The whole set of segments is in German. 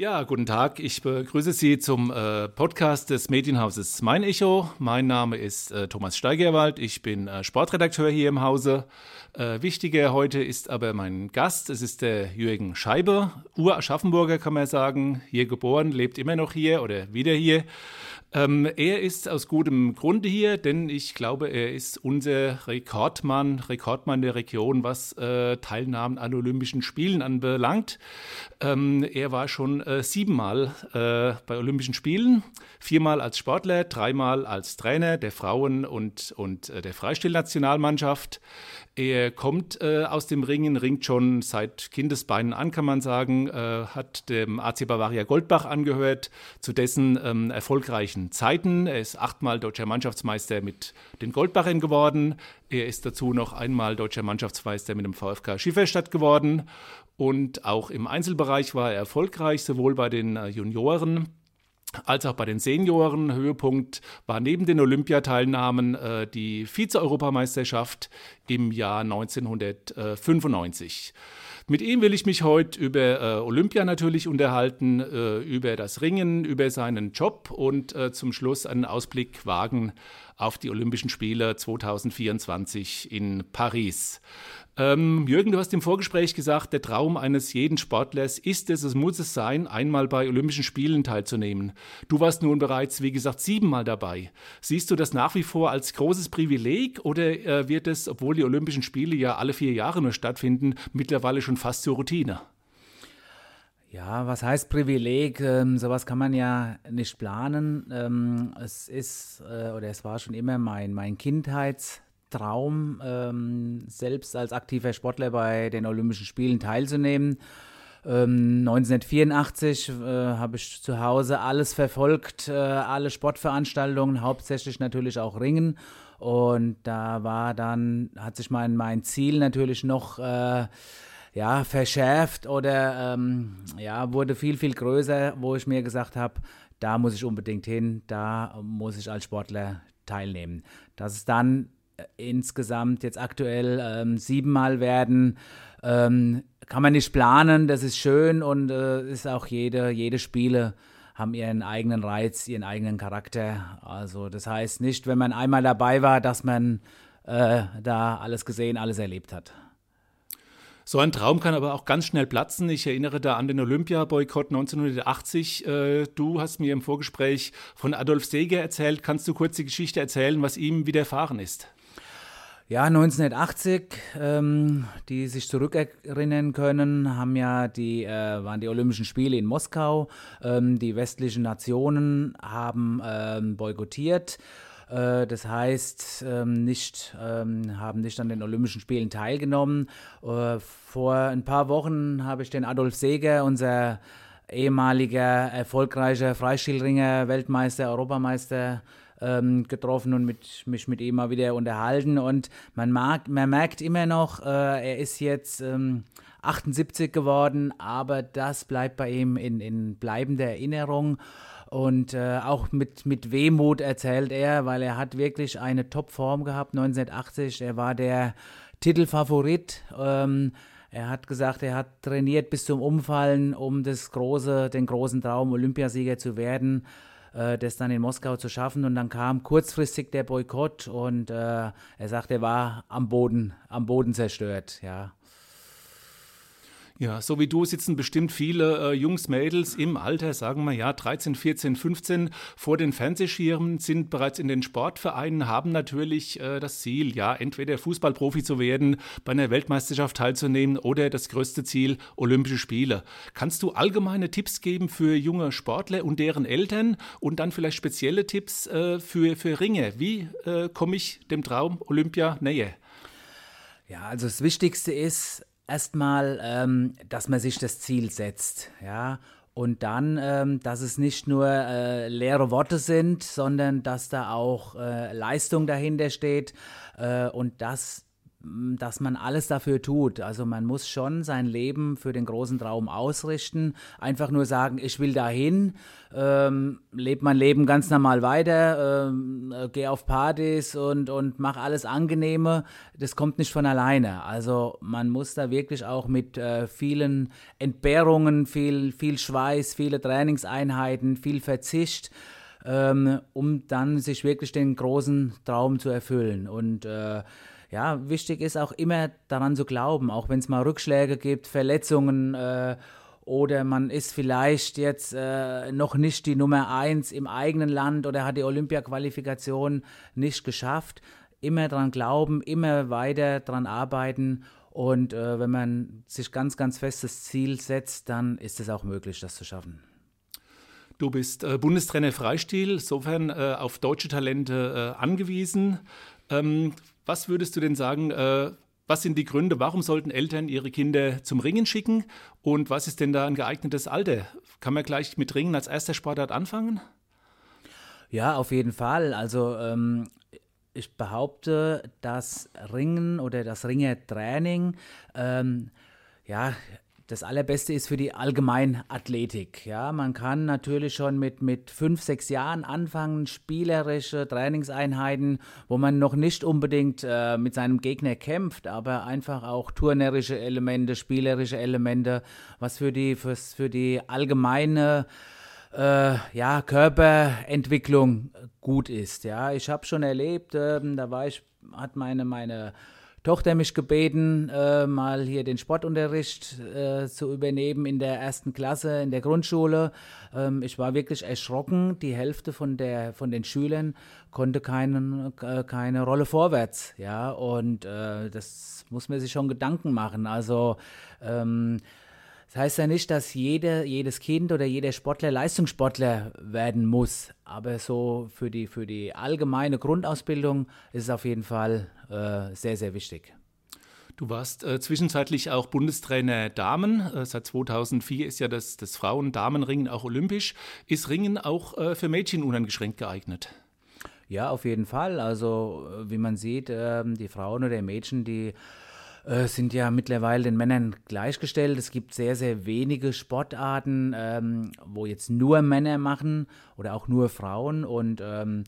Ja, guten Tag. Ich begrüße Sie zum äh, Podcast des Medienhauses Mein Echo. Mein Name ist äh, Thomas Steigerwald. Ich bin äh, Sportredakteur hier im Hause. Äh, wichtiger heute ist aber mein Gast. Es ist der Jürgen Scheibe, Ur-Aschaffenburger kann man sagen. Hier geboren, lebt immer noch hier oder wieder hier. Ähm, er ist aus gutem Grunde hier, denn ich glaube, er ist unser Rekordmann, Rekordmann der Region, was äh, Teilnahmen an Olympischen Spielen anbelangt. Ähm, er war schon äh, siebenmal äh, bei Olympischen Spielen, viermal als Sportler, dreimal als Trainer der Frauen- und, und äh, der Freistilnationalmannschaft. Er kommt äh, aus dem Ringen, ringt schon seit Kindesbeinen an, kann man sagen, äh, hat dem AC Bavaria Goldbach angehört, zu dessen ähm, erfolgreichen Zeiten. Er ist achtmal deutscher Mannschaftsmeister mit den Goldbachern geworden. Er ist dazu noch einmal deutscher Mannschaftsmeister mit dem VfK Schifferstadt geworden. Und auch im Einzelbereich war er erfolgreich, sowohl bei den äh, Junioren als auch bei den Senioren. Höhepunkt war neben den Olympiateilnahmen äh, die Vize-Europameisterschaft im Jahr 1995. Mit ihm will ich mich heute über äh, Olympia natürlich unterhalten, äh, über das Ringen, über seinen Job und äh, zum Schluss einen Ausblick wagen auf die Olympischen Spiele 2024 in Paris. Ähm, Jürgen, du hast im Vorgespräch gesagt, der Traum eines jeden Sportlers ist es, es muss es sein, einmal bei Olympischen Spielen teilzunehmen. Du warst nun bereits, wie gesagt, siebenmal dabei. Siehst du das nach wie vor als großes Privileg oder äh, wird es, obwohl die Olympischen Spiele ja alle vier Jahre nur stattfinden, mittlerweile schon fast zur Routine? Ja, was heißt Privileg? Ähm, sowas kann man ja nicht planen. Ähm, es ist äh, oder es war schon immer mein, mein Kindheits- Traum, ähm, selbst als aktiver Sportler bei den Olympischen Spielen teilzunehmen. Ähm, 1984 äh, habe ich zu Hause alles verfolgt, äh, alle Sportveranstaltungen, hauptsächlich natürlich auch Ringen. Und da war dann, hat sich mein, mein Ziel natürlich noch äh, ja, verschärft oder ähm, ja, wurde viel, viel größer, wo ich mir gesagt habe, da muss ich unbedingt hin, da muss ich als Sportler teilnehmen. Dass es dann insgesamt jetzt aktuell ähm, siebenmal werden. Ähm, kann man nicht planen, das ist schön und äh, ist auch jede, jede Spiele haben ihren eigenen Reiz, ihren eigenen Charakter. Also das heißt nicht, wenn man einmal dabei war, dass man äh, da alles gesehen, alles erlebt hat. So ein Traum kann aber auch ganz schnell platzen. Ich erinnere da an den Olympia-Boykott 1980. Äh, du hast mir im Vorgespräch von Adolf Seeger erzählt. Kannst du kurz die Geschichte erzählen, was ihm widerfahren ist? Ja, 1980, ähm, die sich zurückerinnern können, haben ja die, äh, waren die Olympischen Spiele in Moskau. Ähm, die westlichen Nationen haben ähm, boykottiert. Äh, das heißt, ähm, nicht, ähm, haben nicht an den Olympischen Spielen teilgenommen. Äh, vor ein paar Wochen habe ich den Adolf Seeger, unser ehemaliger erfolgreicher Freistilringer, Weltmeister, Europameister, ähm, getroffen und mit, mich mit ihm mal wieder unterhalten. Und man, mag, man merkt immer noch, äh, er ist jetzt ähm, 78 geworden, aber das bleibt bei ihm in, in bleibender Erinnerung. Und äh, auch mit, mit Wehmut erzählt er, weil er hat wirklich eine Topform gehabt 1980. Er war der Titelfavorit. Ähm, er hat gesagt, er hat trainiert bis zum Umfallen, um das große, den großen Traum Olympiasieger zu werden äh, das dann in Moskau zu schaffen. Und dann kam kurzfristig der Boykott und äh, er sagt, er war am Boden, am Boden zerstört, ja. Ja, so wie du sitzen bestimmt viele äh, Jungs, Mädels im Alter, sagen wir ja, 13, 14, 15 vor den Fernsehschirmen, sind bereits in den Sportvereinen, haben natürlich äh, das Ziel, ja, entweder Fußballprofi zu werden, bei einer Weltmeisterschaft teilzunehmen oder das größte Ziel, Olympische Spiele. Kannst du allgemeine Tipps geben für junge Sportler und deren Eltern und dann vielleicht spezielle Tipps äh, für, für Ringe? Wie äh, komme ich dem Traum Olympia näher? Ja, also das Wichtigste ist, erstmal, ähm, dass man sich das Ziel setzt, ja. Und dann, ähm, dass es nicht nur äh, leere Worte sind, sondern dass da auch äh, Leistung dahinter steht. Äh, und das dass man alles dafür tut. Also man muss schon sein Leben für den großen Traum ausrichten. Einfach nur sagen, ich will dahin, ähm, lebe mein Leben ganz normal weiter, ähm, äh, gehe auf Partys und, und mache alles Angenehme. Das kommt nicht von alleine. Also man muss da wirklich auch mit äh, vielen Entbehrungen, viel, viel Schweiß, viele Trainingseinheiten, viel Verzicht, ähm, um dann sich wirklich den großen Traum zu erfüllen. Und äh, ja, wichtig ist auch immer daran zu glauben, auch wenn es mal Rückschläge gibt, Verletzungen äh, oder man ist vielleicht jetzt äh, noch nicht die Nummer eins im eigenen Land oder hat die Olympia-Qualifikation nicht geschafft. Immer daran glauben, immer weiter daran arbeiten und äh, wenn man sich ganz, ganz festes Ziel setzt, dann ist es auch möglich, das zu schaffen. Du bist äh, Bundestrainer Freistil, insofern äh, auf deutsche Talente äh, angewiesen. Ähm, was würdest du denn sagen, äh, was sind die Gründe, warum sollten Eltern ihre Kinder zum Ringen schicken und was ist denn da ein geeignetes Alter? Kann man gleich mit Ringen als erster Sportart anfangen? Ja, auf jeden Fall. Also ähm, ich behaupte, dass Ringen oder das Ringertraining ähm, ja, das Allerbeste ist für die Allgemeinathletik. Ja, man kann natürlich schon mit, mit fünf, sechs Jahren anfangen, spielerische Trainingseinheiten, wo man noch nicht unbedingt äh, mit seinem Gegner kämpft, aber einfach auch turnerische Elemente, spielerische Elemente, was für die, fürs, für die allgemeine äh, ja, Körperentwicklung gut ist. Ja, ich habe schon erlebt, äh, da war ich, hat meine, meine Tochter mich gebeten, äh, mal hier den Sportunterricht äh, zu übernehmen in der ersten Klasse in der Grundschule. Ähm, ich war wirklich erschrocken. Die Hälfte von, der, von den Schülern konnte keinen, äh, keine Rolle vorwärts. Ja, und äh, das muss man sich schon Gedanken machen. Also, ähm, das heißt ja nicht, dass jede, jedes Kind oder jeder Sportler Leistungssportler werden muss, aber so für die, für die allgemeine Grundausbildung ist es auf jeden Fall äh, sehr, sehr wichtig. Du warst äh, zwischenzeitlich auch Bundestrainer Damen. Äh, seit 2004 ist ja das, das Frauen-Damen-Ringen auch olympisch. Ist Ringen auch äh, für Mädchen uneingeschränkt geeignet? Ja, auf jeden Fall. Also, äh, wie man sieht, ähm, die Frauen oder Mädchen, die äh, sind ja mittlerweile den Männern gleichgestellt. Es gibt sehr, sehr wenige Sportarten, ähm, wo jetzt nur Männer machen oder auch nur Frauen. Und ähm,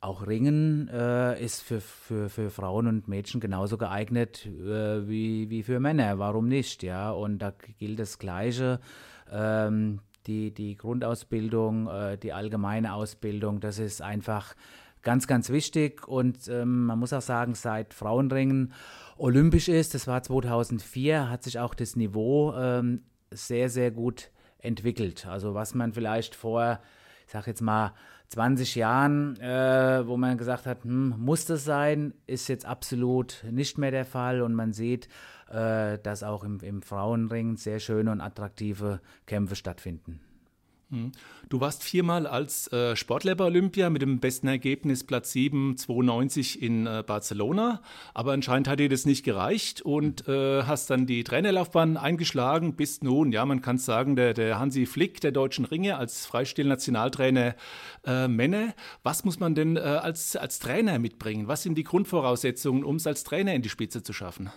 auch Ringen äh, ist für, für, für Frauen und Mädchen genauso geeignet äh, wie, wie für Männer. Warum nicht? Ja, und da gilt das Gleiche. Ähm, die, die Grundausbildung, äh, die allgemeine Ausbildung, das ist einfach ganz, ganz wichtig. Und ähm, man muss auch sagen, seit Frauenringen olympisch ist, das war 2004, hat sich auch das Niveau ähm, sehr, sehr gut entwickelt. Also was man vielleicht vor, ich sag jetzt mal, 20 Jahren, äh, wo man gesagt hat, hm, muss das sein, ist jetzt absolut nicht mehr der Fall und man sieht, äh, dass auch im, im Frauenring sehr schöne und attraktive Kämpfe stattfinden. Mhm. Du warst viermal als äh, Sportler bei Olympia mit dem besten Ergebnis Platz 7, 92 in äh, Barcelona. Aber anscheinend hat dir das nicht gereicht und äh, hast dann die Trainerlaufbahn eingeschlagen. Bist nun, ja, man kann sagen, der, der Hansi Flick der deutschen Ringe als Freistil-Nationaltrainer äh, Männer. Was muss man denn äh, als, als Trainer mitbringen? Was sind die Grundvoraussetzungen, um es als Trainer in die Spitze zu schaffen?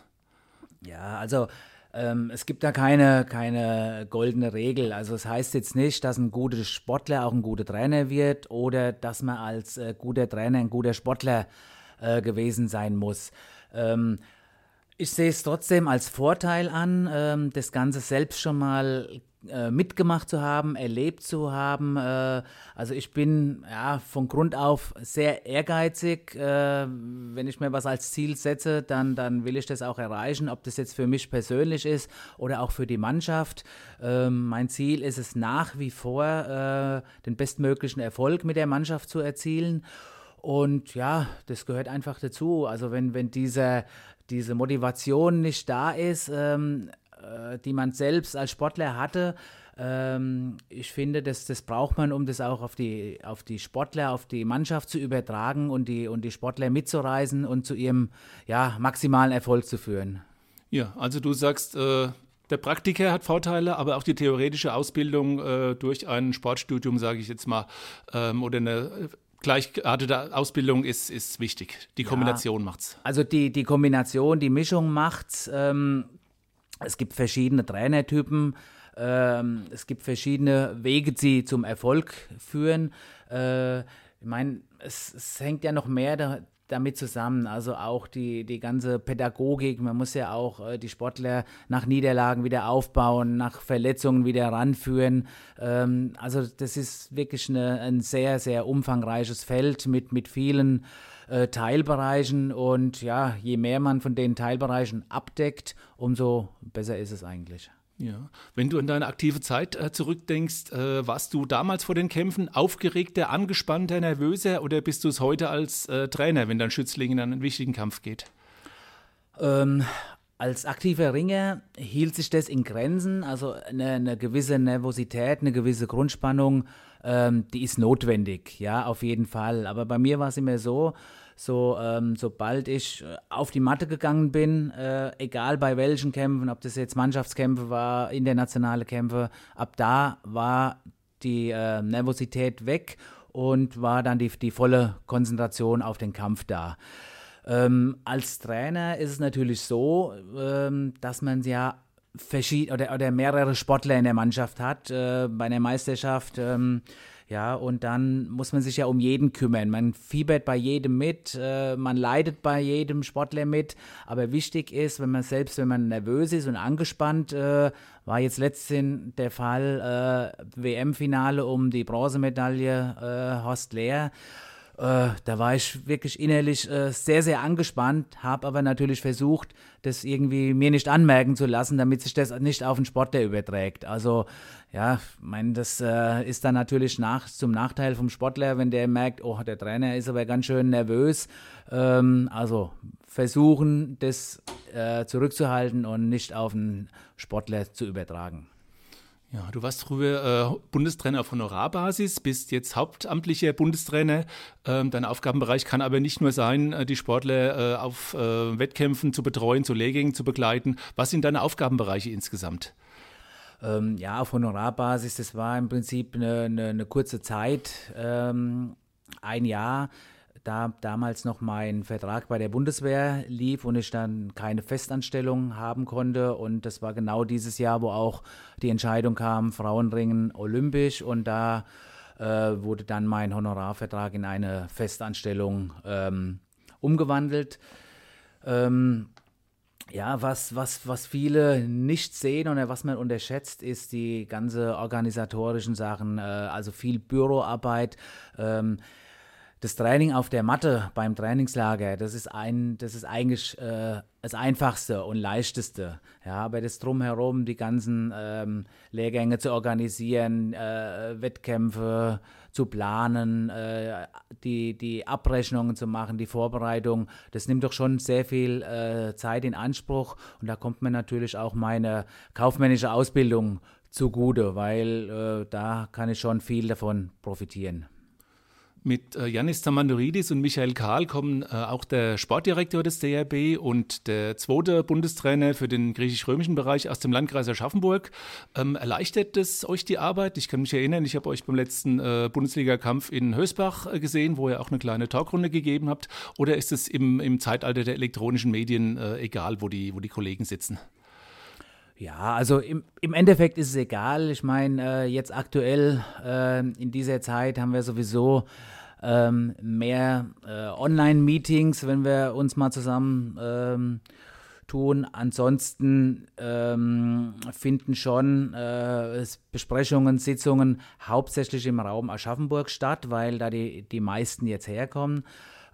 Ja, also ähm, es gibt da keine, keine goldene Regel. Also es heißt jetzt nicht, dass ein guter Sportler auch ein guter Trainer wird oder dass man als äh, guter Trainer ein guter Sportler äh, gewesen sein muss. Ähm, ich sehe es trotzdem als Vorteil an, ähm, das Ganze selbst schon mal äh, mitgemacht zu haben, erlebt zu haben. Äh, also ich bin ja von Grund auf sehr ehrgeizig. Äh, wenn ich mir was als Ziel setze, dann, dann will ich das auch erreichen, ob das jetzt für mich persönlich ist oder auch für die Mannschaft. Ähm, mein Ziel ist es nach wie vor, den bestmöglichen Erfolg mit der Mannschaft zu erzielen. Und ja, das gehört einfach dazu. Also wenn, wenn dieser, diese Motivation nicht da ist, ähm, äh, die man selbst als Sportler hatte, ähm, ich finde, das, das braucht man, um das auch auf die, auf die Sportler, auf die Mannschaft zu übertragen und die, und die Sportler mitzureisen und zu ihrem ja, maximalen Erfolg zu führen. Ja, also du sagst, äh, der Praktiker hat Vorteile, aber auch die theoretische Ausbildung äh, durch ein Sportstudium, sage ich jetzt mal, ähm, oder eine gleichgeartete Ausbildung ist, ist wichtig. Die Kombination ja, macht's. Also die, die Kombination, die Mischung macht's. Ähm, es gibt verschiedene Trainertypen. Ähm, es gibt verschiedene Wege, die zum Erfolg führen. Äh, ich meine, es, es, hängt ja noch mehr da, damit zusammen. Also auch die, die ganze Pädagogik. Man muss ja auch äh, die Sportler nach Niederlagen wieder aufbauen, nach Verletzungen wieder ranführen. Ähm, also das ist wirklich eine, ein sehr, sehr umfangreiches Feld mit, mit vielen äh, Teilbereichen. Und ja, je mehr man von den Teilbereichen abdeckt, umso besser ist es eigentlich. Ja, wenn du an deine aktive Zeit äh, zurückdenkst, äh, warst du damals vor den Kämpfen aufgeregter, angespannter, nervöser oder bist du es heute als äh, Trainer, wenn dein Schützling in einen wichtigen Kampf geht? Ähm, als aktiver Ringer hielt sich das in Grenzen, also eine, eine gewisse Nervosität, eine gewisse Grundspannung, ähm, die ist notwendig, ja, auf jeden Fall. Aber bei mir war es immer so, so ähm, sobald ich äh, auf die Matte gegangen bin, äh, egal bei welchen Kämpfen, ob das jetzt Mannschaftskämpfe war, internationale Kämpfe, ab da war die äh, Nervosität weg und war dann die, die volle Konzentration auf den Kampf da. Ähm, als Trainer ist es natürlich so, ähm, dass man ja verschied oder, oder mehrere Sportler in der Mannschaft hat. Äh, bei einer Meisterschaft ähm, ja, und dann muss man sich ja um jeden kümmern. Man fiebert bei jedem mit, äh, man leidet bei jedem Sportler mit. Aber wichtig ist, wenn man selbst, wenn man nervös ist und angespannt, äh, war jetzt letztens der Fall äh, WM-Finale um die Bronzemedaille äh, Horst Lehr. Äh, da war ich wirklich innerlich äh, sehr, sehr angespannt, habe aber natürlich versucht, das irgendwie mir nicht anmerken zu lassen, damit sich das nicht auf den Sportler überträgt. Also ja, ich meine, das äh, ist dann natürlich nach, zum Nachteil vom Sportler, wenn der merkt, oh, der Trainer ist aber ganz schön nervös. Ähm, also versuchen, das äh, zurückzuhalten und nicht auf den Sportler zu übertragen. Ja, du warst früher äh, Bundestrainer auf Honorarbasis, bist jetzt hauptamtlicher Bundestrainer. Ähm, dein Aufgabenbereich kann aber nicht nur sein, äh, die Sportler äh, auf äh, Wettkämpfen zu betreuen, zu Lehrgängen zu begleiten. Was sind deine Aufgabenbereiche insgesamt? Ähm, ja, auf Honorarbasis, das war im Prinzip eine, eine, eine kurze Zeit, ähm, ein Jahr da damals noch mein Vertrag bei der Bundeswehr lief und ich dann keine Festanstellung haben konnte. Und das war genau dieses Jahr, wo auch die Entscheidung kam, Frauenringen olympisch. Und da äh, wurde dann mein Honorarvertrag in eine Festanstellung ähm, umgewandelt. Ähm, ja, was, was, was viele nicht sehen oder was man unterschätzt, ist die ganze organisatorischen Sachen, äh, also viel Büroarbeit. Ähm, das Training auf der Matte beim Trainingslager, das ist ein, das ist eigentlich äh, das Einfachste und Leichteste. Ja, aber das drumherum, die ganzen ähm, Lehrgänge zu organisieren, äh, Wettkämpfe zu planen, äh, die, die Abrechnungen zu machen, die Vorbereitung, das nimmt doch schon sehr viel äh, Zeit in Anspruch. Und da kommt mir natürlich auch meine kaufmännische Ausbildung zugute, weil äh, da kann ich schon viel davon profitieren. Mit äh, Janis Tamandoridis und Michael Kahl kommen äh, auch der Sportdirektor des DRB und der zweite Bundestrainer für den griechisch-römischen Bereich aus dem Landkreis Aschaffenburg. Ähm, erleichtert es euch die Arbeit? Ich kann mich erinnern, ich habe euch beim letzten äh, Bundesligakampf in Hösbach äh, gesehen, wo ihr auch eine kleine Talkrunde gegeben habt. Oder ist es im, im Zeitalter der elektronischen Medien äh, egal, wo die, wo die Kollegen sitzen? Ja, also im, im Endeffekt ist es egal. Ich meine, äh, jetzt aktuell äh, in dieser Zeit haben wir sowieso ähm, mehr äh, Online-Meetings, wenn wir uns mal zusammen ähm, tun. Ansonsten ähm, finden schon äh, Besprechungen, Sitzungen hauptsächlich im Raum Aschaffenburg statt, weil da die, die meisten jetzt herkommen.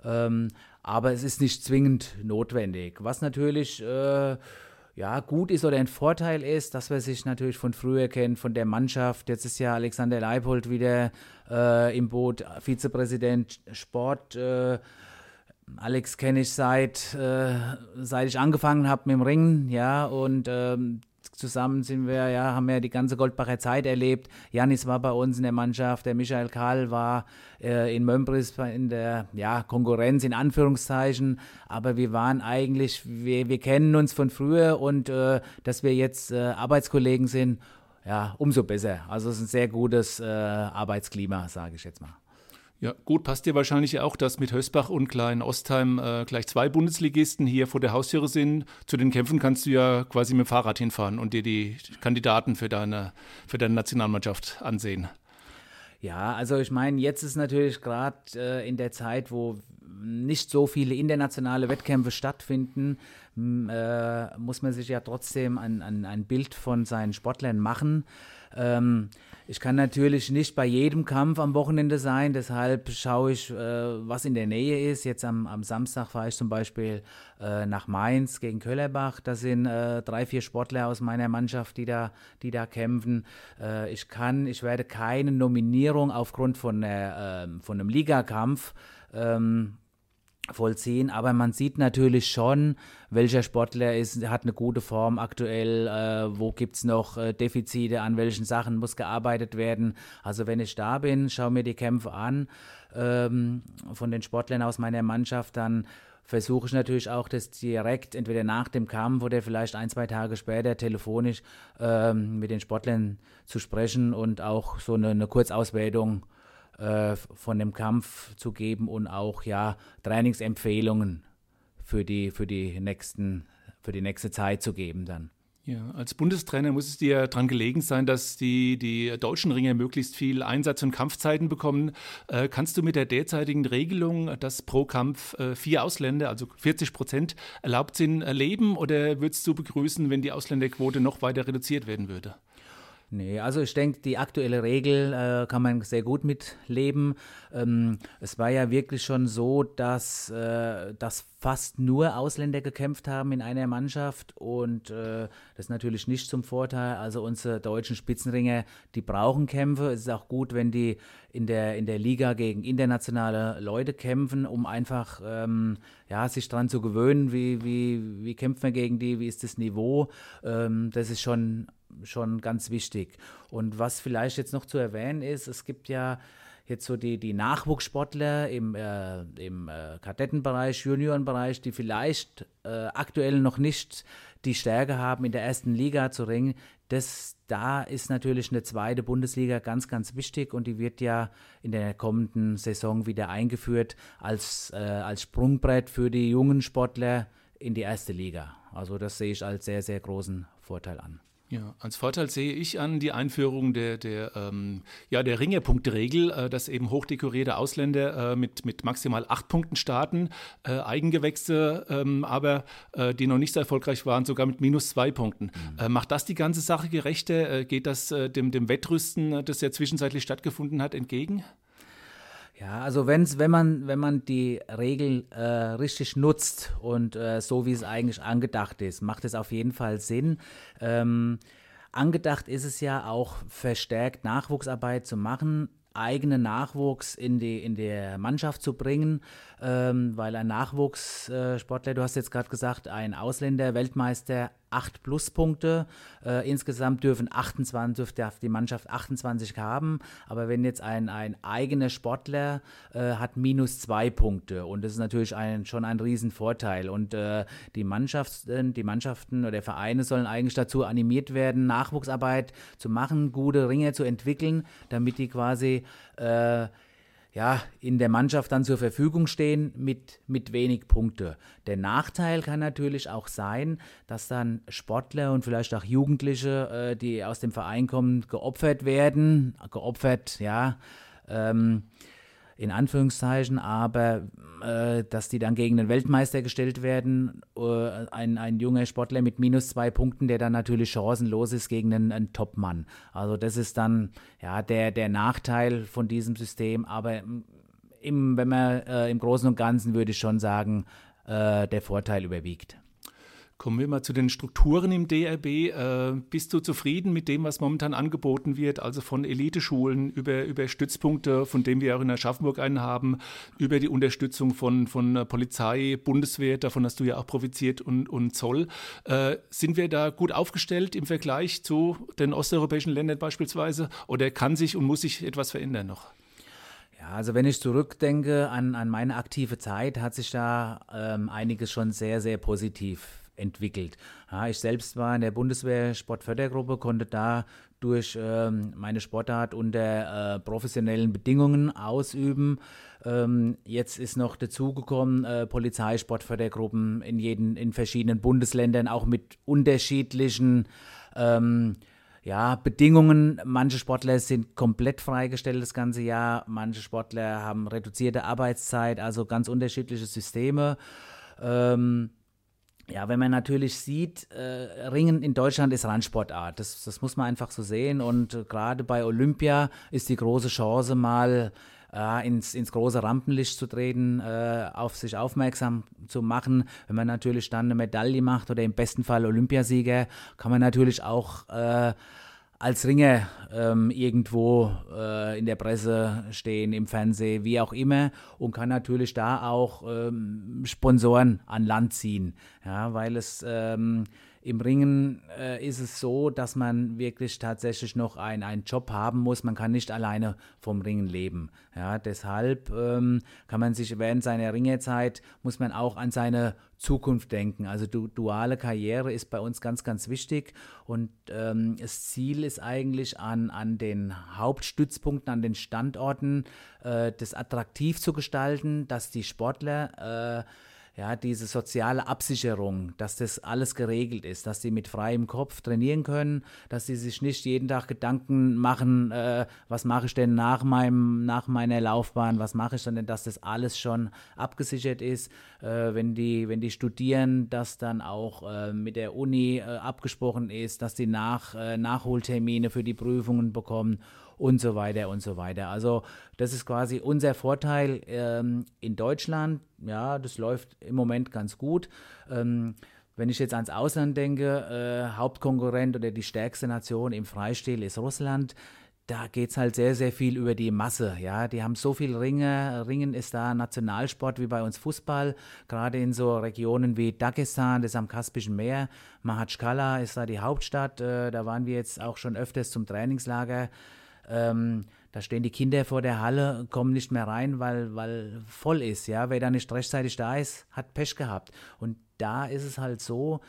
Ähm, aber es ist nicht zwingend notwendig. Was natürlich äh, ja, gut ist oder ein Vorteil ist, dass wir sich natürlich von früher kennen, von der Mannschaft. Jetzt ist ja Alexander Leipold wieder äh, im Boot, Vizepräsident Sport. Äh, Alex kenne ich seit, äh, seit ich angefangen habe mit dem Ringen, ja, und ähm, zusammen sind wir, ja, haben ja die ganze Goldbacher Zeit erlebt. Janis war bei uns in der Mannschaft, der Michael Karl war äh, in Mömbris in der ja, Konkurrenz in Anführungszeichen, aber wir waren eigentlich, wir, wir kennen uns von früher und äh, dass wir jetzt äh, Arbeitskollegen sind, ja, umso besser. Also es ist ein sehr gutes äh, Arbeitsklima, sage ich jetzt mal. Ja, gut, passt dir wahrscheinlich auch, dass mit Hösbach und Klein Ostheim äh, gleich zwei Bundesligisten hier vor der Haustüre sind. Zu den Kämpfen kannst du ja quasi mit dem Fahrrad hinfahren und dir die Kandidaten für deine, für deine Nationalmannschaft ansehen. Ja, also ich meine, jetzt ist natürlich gerade äh, in der Zeit, wo nicht so viele internationale Wettkämpfe stattfinden, äh, muss man sich ja trotzdem ein, ein, ein Bild von seinen Sportlern machen. Ähm, ich kann natürlich nicht bei jedem Kampf am Wochenende sein, deshalb schaue ich, äh, was in der Nähe ist. Jetzt am, am Samstag fahre ich zum Beispiel äh, nach Mainz gegen Köllerbach. Da sind äh, drei, vier Sportler aus meiner Mannschaft, die da, die da kämpfen. Äh, ich kann, ich werde keine Nominierung aufgrund von, ähm, von einem Ligakampf ähm, vollziehen, aber man sieht natürlich schon, welcher Sportler ist, hat eine gute Form aktuell, äh, wo gibt es noch äh, Defizite, an welchen Sachen muss gearbeitet werden. Also wenn ich da bin, schaue mir die Kämpfe an ähm, von den Sportlern aus meiner Mannschaft, dann versuche ich natürlich auch das direkt, entweder nach dem Kampf oder vielleicht ein, zwei Tage später telefonisch ähm, mit den Sportlern zu sprechen und auch so eine, eine Kurzauswertung äh, von dem Kampf zu geben und auch ja Trainingsempfehlungen für die, für die nächsten, für die nächste Zeit zu geben dann. Ja, als Bundestrainer muss es dir daran gelegen sein, dass die, die deutschen Ringer möglichst viel Einsatz- und Kampfzeiten bekommen. Äh, kannst du mit der derzeitigen Regelung, dass pro Kampf äh, vier Ausländer, also 40 Prozent, erlaubt sind, leben oder würdest du begrüßen, wenn die Ausländerquote noch weiter reduziert werden würde? Nee, also ich denke, die aktuelle Regel äh, kann man sehr gut mitleben. Ähm, es war ja wirklich schon so, dass, äh, dass fast nur Ausländer gekämpft haben in einer Mannschaft und äh, das ist natürlich nicht zum Vorteil. Also unsere deutschen Spitzenringer, die brauchen Kämpfe. Es ist auch gut, wenn die in der, in der Liga gegen internationale Leute kämpfen, um einfach ähm, ja, sich daran zu gewöhnen, wie, wie, wie kämpft man gegen die, wie ist das Niveau. Ähm, das ist schon schon ganz wichtig. Und was vielleicht jetzt noch zu erwähnen ist, es gibt ja jetzt so die, die Nachwuchssportler im, äh, im äh, Kadettenbereich, Juniorenbereich, die vielleicht äh, aktuell noch nicht die Stärke haben, in der ersten Liga zu ringen. Das, da ist natürlich eine zweite Bundesliga ganz, ganz wichtig und die wird ja in der kommenden Saison wieder eingeführt als, äh, als Sprungbrett für die jungen Sportler in die erste Liga. Also das sehe ich als sehr, sehr großen Vorteil an. Ja, als Vorteil sehe ich an die Einführung der, der, ähm, ja, der Ringerpunktregel, äh, dass eben hochdekorierte Ausländer äh, mit, mit maximal acht Punkten starten, äh, Eigengewächse, ähm, aber äh, die noch nicht so erfolgreich waren, sogar mit minus zwei Punkten. Mhm. Äh, macht das die ganze Sache gerechter? Äh, geht das dem, dem Wettrüsten, das ja zwischenzeitlich stattgefunden hat, entgegen? Ja, also wenn's, wenn man, wenn man die Regel äh, richtig nutzt und äh, so wie es eigentlich angedacht ist, macht es auf jeden Fall Sinn. Ähm, angedacht ist es ja auch verstärkt Nachwuchsarbeit zu machen, eigenen Nachwuchs in die in der Mannschaft zu bringen, ähm, weil ein Nachwuchssportler, du hast jetzt gerade gesagt, ein Ausländer, Weltmeister, 8 Pluspunkte. Äh, insgesamt dürfen 28, darf die Mannschaft 28 haben. Aber wenn jetzt ein, ein eigener Sportler äh, hat minus zwei Punkte und das ist natürlich ein, schon ein Riesenvorteil. Und äh, die Mannschaften, die Mannschaften oder Vereine sollen eigentlich dazu animiert werden, Nachwuchsarbeit zu machen, gute Ringe zu entwickeln, damit die quasi äh, ja, in der Mannschaft dann zur Verfügung stehen mit, mit wenig Punkte. Der Nachteil kann natürlich auch sein, dass dann Sportler und vielleicht auch Jugendliche, äh, die aus dem Verein kommen, geopfert werden. Geopfert, ja. Ähm, in Anführungszeichen, aber äh, dass die dann gegen den Weltmeister gestellt werden, äh, ein, ein junger Sportler mit minus zwei Punkten, der dann natürlich chancenlos ist gegen einen, einen Topmann. Also das ist dann ja der, der Nachteil von diesem System, aber im, wenn man äh, im Großen und Ganzen würde ich schon sagen, äh, der Vorteil überwiegt. Kommen wir mal zu den Strukturen im DRB. Äh, bist du zufrieden mit dem, was momentan angeboten wird? Also von Eliteschulen über, über Stützpunkte, von denen wir auch in Aschaffenburg einen haben, über die Unterstützung von, von Polizei, Bundeswehr, davon hast du ja auch profitiert und, und Zoll. Äh, sind wir da gut aufgestellt im Vergleich zu den osteuropäischen Ländern beispielsweise? Oder kann sich und muss sich etwas verändern noch? Ja, also wenn ich zurückdenke an, an meine aktive Zeit, hat sich da ähm, einiges schon sehr, sehr positiv entwickelt. Ja, ich selbst war in der Bundeswehr Sportfördergruppe, konnte da durch ähm, meine Sportart unter äh, professionellen Bedingungen ausüben. Ähm, jetzt ist noch dazugekommen äh, Polizeisportfördergruppen in, jeden, in verschiedenen Bundesländern, auch mit unterschiedlichen ähm, ja, Bedingungen. Manche Sportler sind komplett freigestellt das ganze Jahr, manche Sportler haben reduzierte Arbeitszeit, also ganz unterschiedliche Systeme. Ähm, ja, wenn man natürlich sieht, äh, Ringen in Deutschland ist Randsportart. Das, das muss man einfach so sehen. Und äh, gerade bei Olympia ist die große Chance, mal äh, ins, ins große Rampenlicht zu treten, äh, auf sich aufmerksam zu machen. Wenn man natürlich dann eine Medaille macht oder im besten Fall Olympiasieger, kann man natürlich auch äh, als Ringer ähm, irgendwo äh, in der Presse stehen, im Fernsehen, wie auch immer und kann natürlich da auch ähm, Sponsoren an Land ziehen, ja, weil es ähm, im Ringen äh, ist es so, dass man wirklich tatsächlich noch ein, einen Job haben muss. Man kann nicht alleine vom Ringen leben. Ja, deshalb ähm, kann man sich während seiner Ringerzeit muss man auch an seine Zukunft denken. Also du, duale Karriere ist bei uns ganz, ganz wichtig und ähm, das Ziel ist eigentlich an, an den Hauptstützpunkten, an den Standorten, äh, das attraktiv zu gestalten, dass die Sportler äh, ja, diese soziale Absicherung, dass das alles geregelt ist, dass sie mit freiem Kopf trainieren können, dass sie sich nicht jeden Tag Gedanken machen, äh, was mache ich denn nach meinem, nach meiner Laufbahn, was mache ich, sondern dass das alles schon abgesichert ist, äh, wenn die, wenn die studieren, dass dann auch äh, mit der Uni äh, abgesprochen ist, dass die nach, äh, Nachholtermine für die Prüfungen bekommen und so weiter und so weiter. Also das ist quasi unser Vorteil ähm, in Deutschland. Ja, das läuft im Moment ganz gut. Ähm, wenn ich jetzt ans Ausland denke, äh, Hauptkonkurrent oder die stärkste Nation im Freistil ist Russland da geht es halt sehr, sehr viel über die Masse. Ja, die haben so viel Ringe. Ringen ist da Nationalsport wie bei uns Fußball. Gerade in so Regionen wie Dagestan, das ist am Kaspischen Meer. Mahatschkala ist da die Hauptstadt. Äh, da waren wir jetzt auch schon öfters zum Trainingslager. Ähm, da stehen die Kinder vor der Halle, kommen nicht mehr rein, weil, weil voll ist. Ja? Wer da nicht rechtzeitig da ist, hat Pech gehabt. Und da ist es halt so,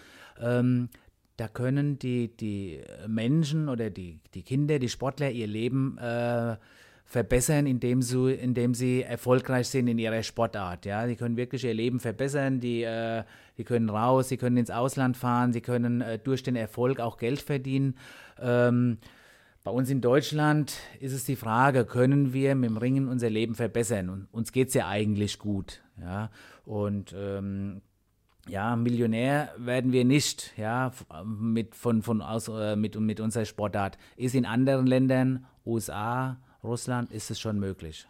ähm, da können die, die Menschen oder die, die Kinder, die Sportler ihr Leben äh, verbessern, indem sie, indem sie erfolgreich sind in ihrer Sportart. Ja, die können wirklich ihr Leben verbessern. Die, äh, die können raus, sie können ins Ausland fahren, sie können äh, durch den Erfolg auch Geld verdienen. Ähm, bei uns in Deutschland ist es die Frage, können wir mit dem Ringen unser Leben verbessern? Und uns geht es ja eigentlich gut. Ja? Und ähm, ja, Millionär werden wir nicht, ja, mit, von, von aus, äh, mit, mit unserer Sportart. Ist in anderen Ländern, USA, Russland, ist es schon möglich.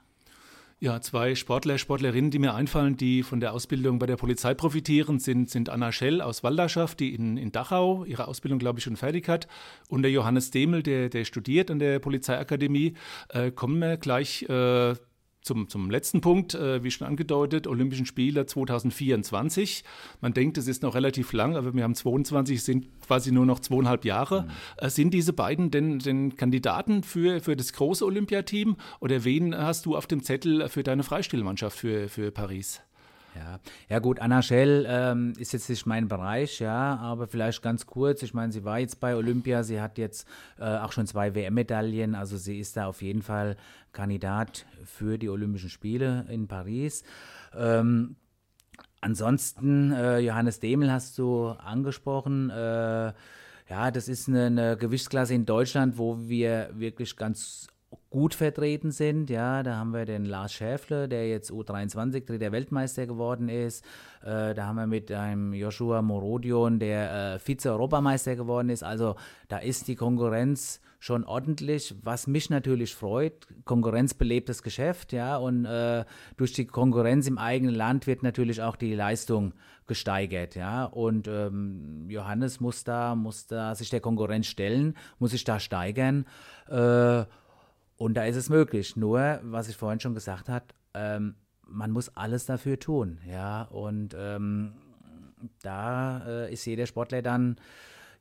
Ja, zwei Sportler, Sportlerinnen, die mir einfallen, die von der Ausbildung bei der Polizei profitieren, sind, sind Anna Schell aus Walderschaft, die in, in Dachau ihre Ausbildung, glaube ich, schon fertig hat, und der Johannes Demel, der, der studiert an der Polizeiakademie. Äh, kommen wir gleich äh, zum, zum letzten Punkt, äh, wie schon angedeutet, Olympischen Spiele 2024. Man denkt, es ist noch relativ lang, aber wir haben 22, sind quasi nur noch zweieinhalb Jahre. Mhm. Äh, sind diese beiden denn, denn Kandidaten für, für das große Olympiateam oder wen hast du auf dem Zettel für deine Freistilmannschaft für, für Paris? Ja, ja gut, Anna Schell ähm, ist jetzt nicht mein Bereich, ja, aber vielleicht ganz kurz. Ich meine, sie war jetzt bei Olympia, sie hat jetzt äh, auch schon zwei WM-Medaillen, also sie ist da auf jeden Fall Kandidat für die Olympischen Spiele in Paris. Ähm, ansonsten, äh, Johannes Demel hast du angesprochen. Äh, ja, das ist eine, eine Gewichtsklasse in Deutschland, wo wir wirklich ganz gut vertreten sind. Ja, da haben wir den Lars Schäfle, der jetzt U23 dritter Weltmeister geworden ist. Äh, da haben wir mit einem Joshua Morodion, der äh, Vize-Europameister geworden ist. Also da ist die Konkurrenz schon ordentlich, was mich natürlich freut. Konkurrenz belebt das Geschäft, ja, und äh, durch die Konkurrenz im eigenen Land wird natürlich auch die Leistung gesteigert, ja. Und ähm, Johannes muss da, muss da sich der Konkurrenz stellen, muss sich da steigern. Äh, und da ist es möglich. Nur, was ich vorhin schon gesagt habe, ähm, man muss alles dafür tun. Ja, und ähm, da äh, ist jeder Sportler dann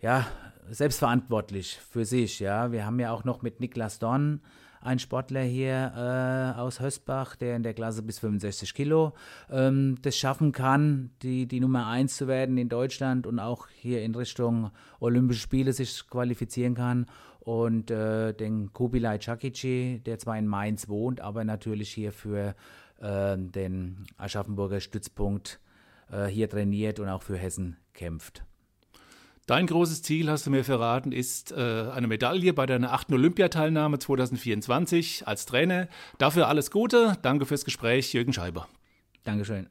ja, selbstverantwortlich für sich. Ja, wir haben ja auch noch mit Niklas Dorn einen Sportler hier äh, aus Hösbach, der in der Klasse bis 65 Kilo ähm, das schaffen kann, die, die Nummer 1 zu werden in Deutschland und auch hier in Richtung Olympische Spiele sich qualifizieren kann. Und äh, den Kubilai Chakici, der zwar in Mainz wohnt, aber natürlich hier für äh, den Aschaffenburger Stützpunkt äh, hier trainiert und auch für Hessen kämpft. Dein großes Ziel, hast du mir verraten, ist äh, eine Medaille bei deiner achten Olympiateilnahme 2024 als Trainer. Dafür alles Gute. Danke fürs Gespräch, Jürgen Scheiber. Dankeschön.